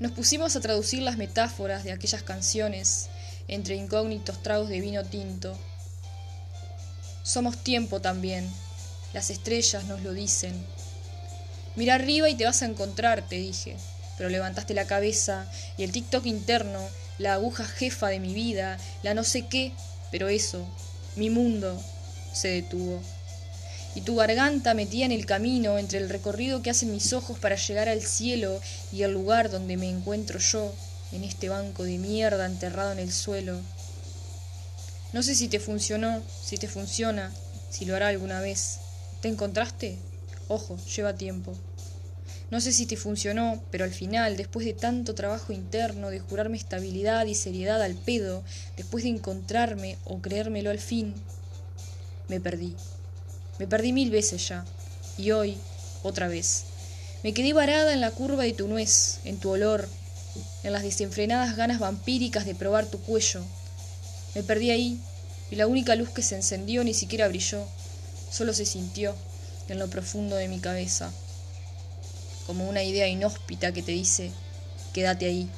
Nos pusimos a traducir las metáforas de aquellas canciones entre incógnitos tragos de vino tinto. Somos tiempo también, las estrellas nos lo dicen. Mira arriba y te vas a encontrar, te dije, pero levantaste la cabeza y el TikTok interno, la aguja jefa de mi vida, la no sé qué, pero eso, mi mundo, se detuvo. Y tu garganta metía en el camino entre el recorrido que hacen mis ojos para llegar al cielo y el lugar donde me encuentro yo, en este banco de mierda enterrado en el suelo. No sé si te funcionó, si te funciona, si lo hará alguna vez. ¿Te encontraste? Ojo, lleva tiempo. No sé si te funcionó, pero al final, después de tanto trabajo interno, de jurarme estabilidad y seriedad al pedo, después de encontrarme o creérmelo al fin, me perdí. Me perdí mil veces ya. Y hoy, otra vez. Me quedé varada en la curva de tu nuez, en tu olor, en las desenfrenadas ganas vampíricas de probar tu cuello. Me perdí ahí, y la única luz que se encendió ni siquiera brilló, solo se sintió en lo profundo de mi cabeza, como una idea inhóspita que te dice, quédate ahí.